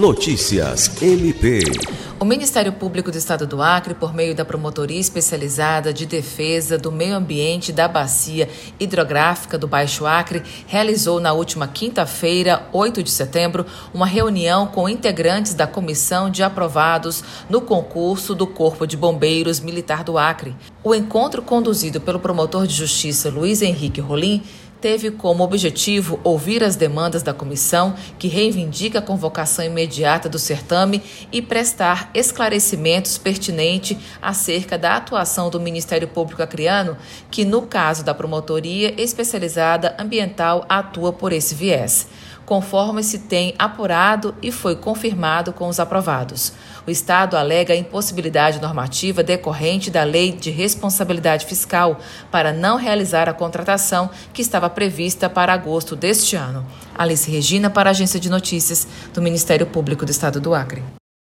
Notícias MP. O Ministério Público do Estado do Acre, por meio da Promotoria Especializada de Defesa do Meio Ambiente da Bacia Hidrográfica do Baixo Acre, realizou na última quinta-feira, 8 de setembro, uma reunião com integrantes da comissão de aprovados no concurso do Corpo de Bombeiros Militar do Acre. O encontro, conduzido pelo promotor de justiça Luiz Henrique Rolim, teve como objetivo ouvir as demandas da comissão, que reivindica a convocação imediata do certame, e prestar esclarecimentos pertinentes acerca da atuação do Ministério Público Acreano, que, no caso da Promotoria Especializada Ambiental, atua por esse viés conforme se tem apurado e foi confirmado com os aprovados. O Estado alega a impossibilidade normativa decorrente da Lei de Responsabilidade Fiscal para não realizar a contratação que estava prevista para agosto deste ano. Alice Regina, para a Agência de Notícias do Ministério Público do Estado do Acre.